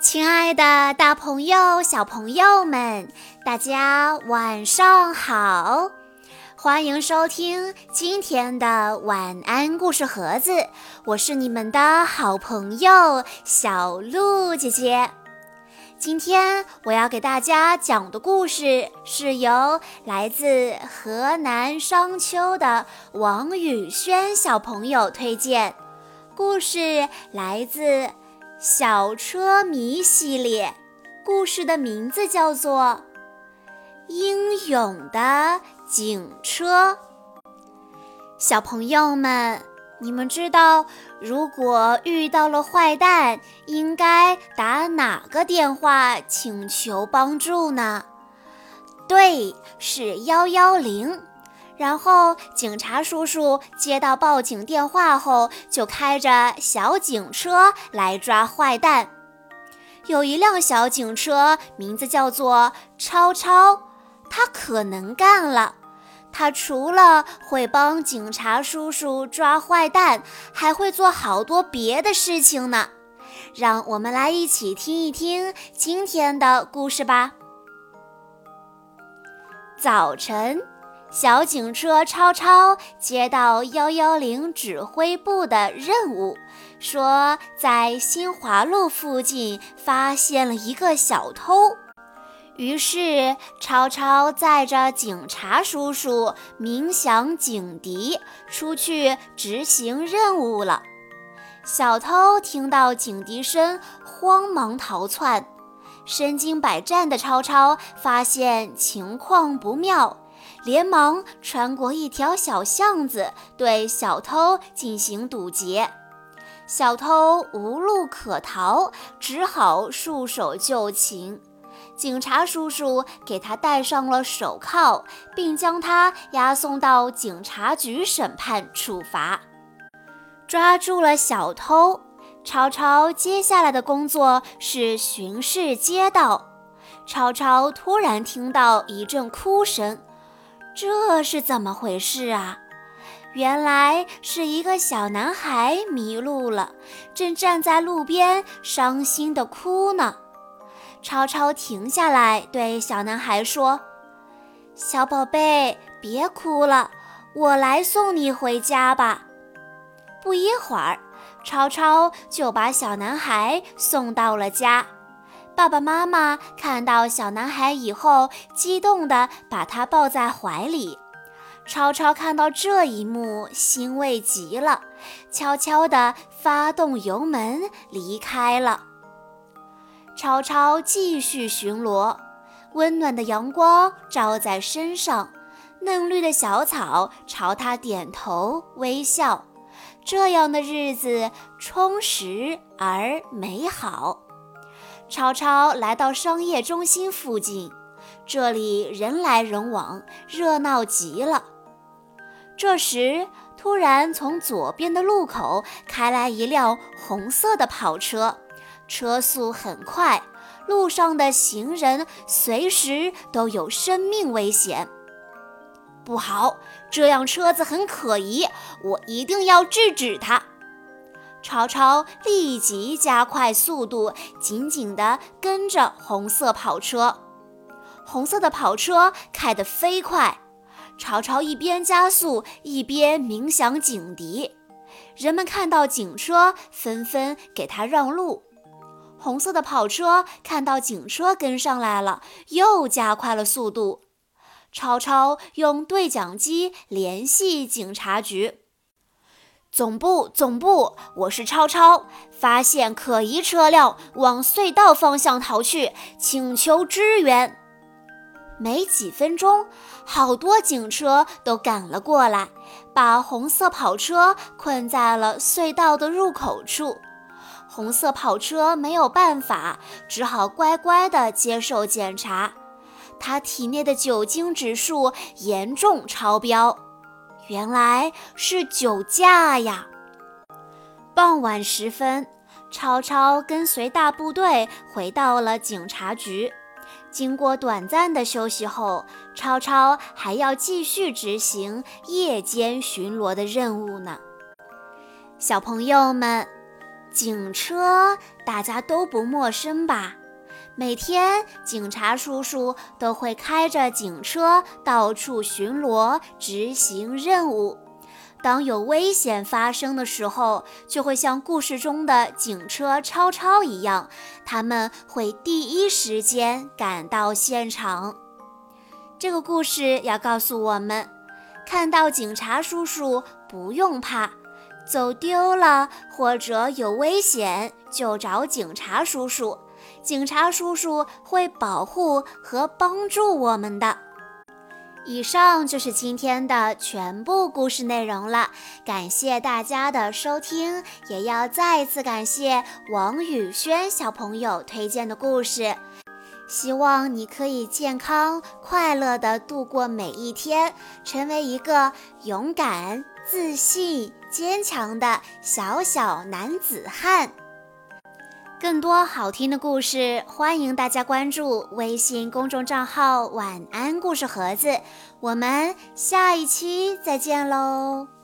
亲爱的，大朋友、小朋友们，大家晚上好！欢迎收听今天的晚安故事盒子，我是你们的好朋友小鹿姐姐。今天我要给大家讲的故事是由来自河南商丘的王宇轩小朋友推荐，故事来自。小车迷系列故事的名字叫做《英勇的警车》。小朋友们，你们知道如果遇到了坏蛋，应该打哪个电话请求帮助呢？对，是幺幺零。然后，警察叔叔接到报警电话后，就开着小警车来抓坏蛋。有一辆小警车，名字叫做超超，他可能干了。他除了会帮警察叔叔抓坏蛋，还会做好多别的事情呢。让我们来一起听一听今天的故事吧。早晨。小警车超超接到幺幺零指挥部的任务，说在新华路附近发现了一个小偷。于是超超载着警察叔叔鸣响警笛，出去执行任务了。小偷听到警笛声，慌忙逃窜。身经百战的超超发现情况不妙。连忙穿过一条小巷子，对小偷进行堵截。小偷无路可逃，只好束手就擒。警察叔叔给他戴上了手铐，并将他押送到警察局审判处罚。抓住了小偷，超超接下来的工作是巡视街道。超超突然听到一阵哭声。这是怎么回事啊？原来是一个小男孩迷路了，正站在路边伤心地哭呢。超超停下来对小男孩说：“小宝贝，别哭了，我来送你回家吧。”不一会儿，超超就把小男孩送到了家。爸爸妈妈看到小男孩以后，激动地把他抱在怀里。超超看到这一幕，欣慰极了，悄悄地发动油门离开了。超超继续巡逻，温暖的阳光照在身上，嫩绿的小草朝他点头微笑。这样的日子充实而美好。超超来到商业中心附近，这里人来人往，热闹极了。这时，突然从左边的路口开来一辆红色的跑车，车速很快，路上的行人随时都有生命危险。不好，这辆车子很可疑，我一定要制止它。超超立即加快速度，紧紧地跟着红色跑车。红色的跑车开得飞快，超超一边加速一边鸣响警笛。人们看到警车，纷纷给他让路。红色的跑车看到警车跟上来了，又加快了速度。超超用对讲机联系警察局。总部，总部，我是超超，发现可疑车辆往隧道方向逃去，请求支援。没几分钟，好多警车都赶了过来，把红色跑车困在了隧道的入口处。红色跑车没有办法，只好乖乖地接受检查，他体内的酒精指数严重超标。原来是酒驾呀！傍晚时分，超超跟随大部队回到了警察局。经过短暂的休息后，超超还要继续执行夜间巡逻的任务呢。小朋友们，警车大家都不陌生吧？每天，警察叔叔都会开着警车到处巡逻，执行任务。当有危险发生的时候，就会像故事中的警车超超一样，他们会第一时间赶到现场。这个故事要告诉我们：看到警察叔叔不用怕，走丢了或者有危险就找警察叔叔，警察叔叔会保护和帮助我们的。以上就是今天的全部故事内容了，感谢大家的收听，也要再次感谢王宇轩小朋友推荐的故事。希望你可以健康快乐地度过每一天，成为一个勇敢、自信、坚强的小小男子汉。更多好听的故事，欢迎大家关注微信公众账号“晚安故事盒子”。我们下一期再见喽！